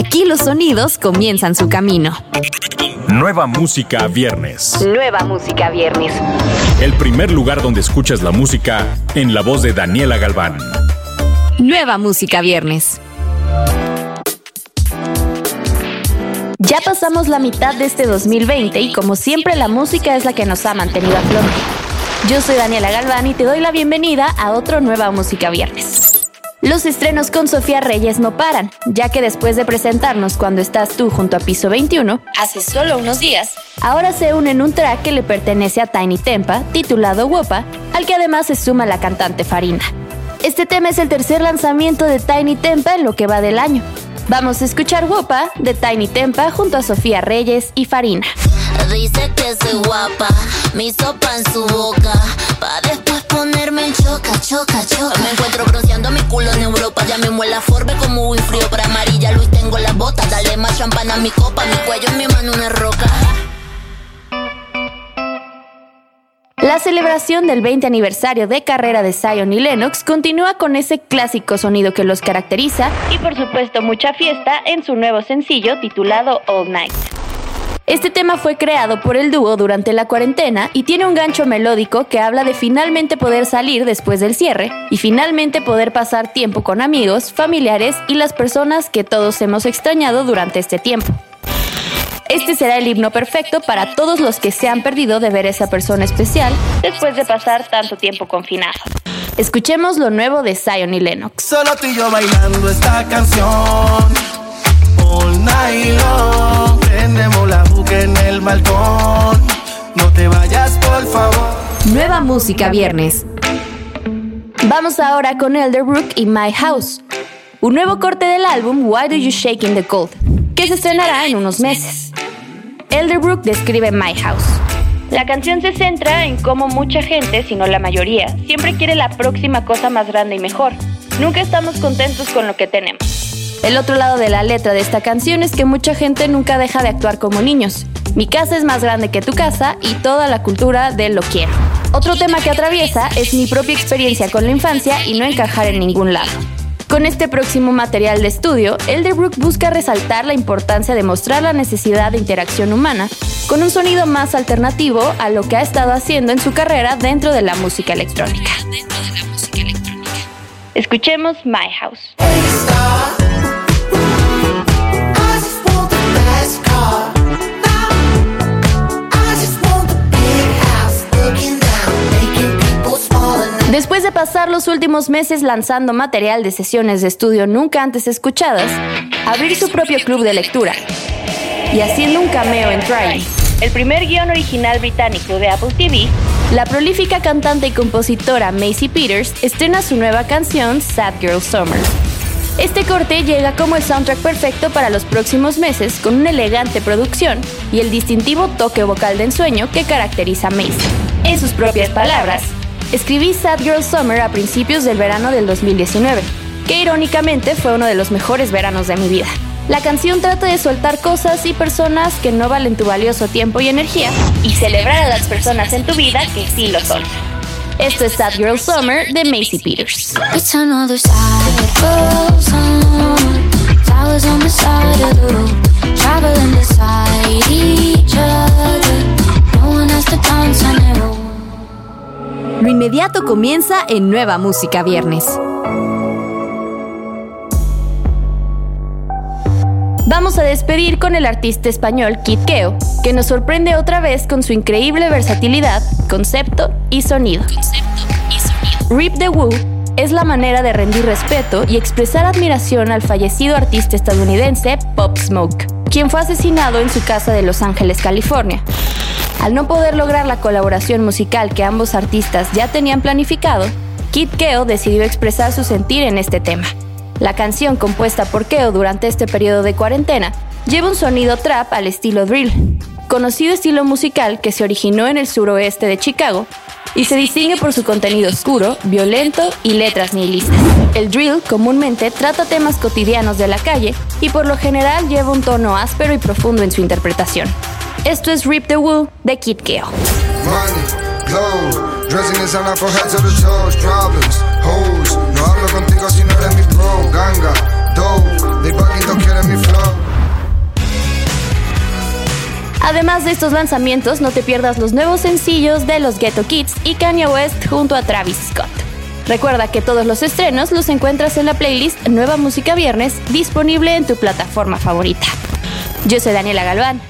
Aquí los sonidos comienzan su camino. Nueva música viernes. Nueva música viernes. El primer lugar donde escuchas la música en la voz de Daniela Galván. Nueva música viernes. Ya pasamos la mitad de este 2020 y como siempre la música es la que nos ha mantenido a flote. Yo soy Daniela Galván y te doy la bienvenida a otro Nueva Música Viernes. Los estrenos con Sofía Reyes no paran, ya que después de presentarnos cuando estás tú junto a Piso 21, hace solo unos días, ahora se une en un track que le pertenece a Tiny Tempa, titulado Wopa, al que además se suma la cantante Farina. Este tema es el tercer lanzamiento de Tiny Tempa en lo que va del año, Vamos a escuchar Wopa de Tiny Tempa junto a Sofía Reyes y Farina. Dice que soy guapa, mi sopa en su boca. Pa' después ponerme en choca, choca, choca. Me encuentro bronceando mi culo en Europa. Ya me muela forbe como muy frío. Para amarilla Luis tengo las botas. Dale más champán a mi copa. Mi cuello en mi mano una roca. La celebración del 20 aniversario de carrera de Zion y Lennox continúa con ese clásico sonido que los caracteriza y por supuesto mucha fiesta en su nuevo sencillo titulado All Night. Este tema fue creado por el dúo durante la cuarentena y tiene un gancho melódico que habla de finalmente poder salir después del cierre y finalmente poder pasar tiempo con amigos, familiares y las personas que todos hemos extrañado durante este tiempo. Este será el himno perfecto para todos los que se han perdido de ver a esa persona especial después de pasar tanto tiempo confinado. Escuchemos lo nuevo de Zion y Lennox. Solo tú y yo bailando esta canción. El balcón. No te vayas, por favor. Nueva música viernes. Vamos ahora con Elderbrook y My House. Un nuevo corte del álbum Why Do You Shake in the Cold, que se estrenará en unos meses. Elderbrook describe My House. La canción se centra en cómo mucha gente, si no la mayoría, siempre quiere la próxima cosa más grande y mejor. Nunca estamos contentos con lo que tenemos. El otro lado de la letra de esta canción es que mucha gente nunca deja de actuar como niños. Mi casa es más grande que tu casa y toda la cultura de lo quiero. Otro tema que atraviesa es mi propia experiencia con la infancia y no encajar en ningún lado. Con este próximo material de estudio, Elderbrook busca resaltar la importancia de mostrar la necesidad de interacción humana con un sonido más alternativo a lo que ha estado haciendo en su carrera dentro de la música electrónica. Escuchemos My House. Pasar los últimos meses lanzando material de sesiones de estudio nunca antes escuchadas, abrir su propio club de lectura y haciendo un cameo en Trying, el primer guion original británico de Apple TV, la prolífica cantante y compositora Macy Peters estrena su nueva canción Sad Girl Summer. Este corte llega como el soundtrack perfecto para los próximos meses con una elegante producción y el distintivo toque vocal de ensueño que caracteriza a Macy. En sus propias palabras, Escribí Sad Girl Summer a principios del verano del 2019, que irónicamente fue uno de los mejores veranos de mi vida. La canción trata de soltar cosas y personas que no valen tu valioso tiempo y energía y celebrar a las personas en tu vida que sí lo son. Esto es Sad Girl Summer de Macy Peters. Lo inmediato comienza en Nueva Música Viernes. Vamos a despedir con el artista español Kid Keo, que nos sorprende otra vez con su increíble versatilidad, concepto y sonido. Rip the Woo es la manera de rendir respeto y expresar admiración al fallecido artista estadounidense Pop Smoke, quien fue asesinado en su casa de Los Ángeles, California. Al no poder lograr la colaboración musical que ambos artistas ya tenían planificado, Kid Keo decidió expresar su sentir en este tema. La canción compuesta por Keo durante este periodo de cuarentena lleva un sonido trap al estilo drill, conocido estilo musical que se originó en el suroeste de Chicago y se distingue por su contenido oscuro, violento y letras nihilistas. El drill comúnmente trata temas cotidianos de la calle y por lo general lleva un tono áspero y profundo en su interpretación. Esto es Rip the Woo de Kid Keo. Dressing to the toes, problems, hoes. No hablo contigo si no eres mi pro, ganga, dope. De Paquito mi flow. Además de estos lanzamientos, no te pierdas los nuevos sencillos de los Ghetto Kids y Kanye West junto a Travis Scott. Recuerda que todos los estrenos los encuentras en la playlist Nueva Música Viernes, disponible en tu plataforma favorita. Yo soy Daniela Galván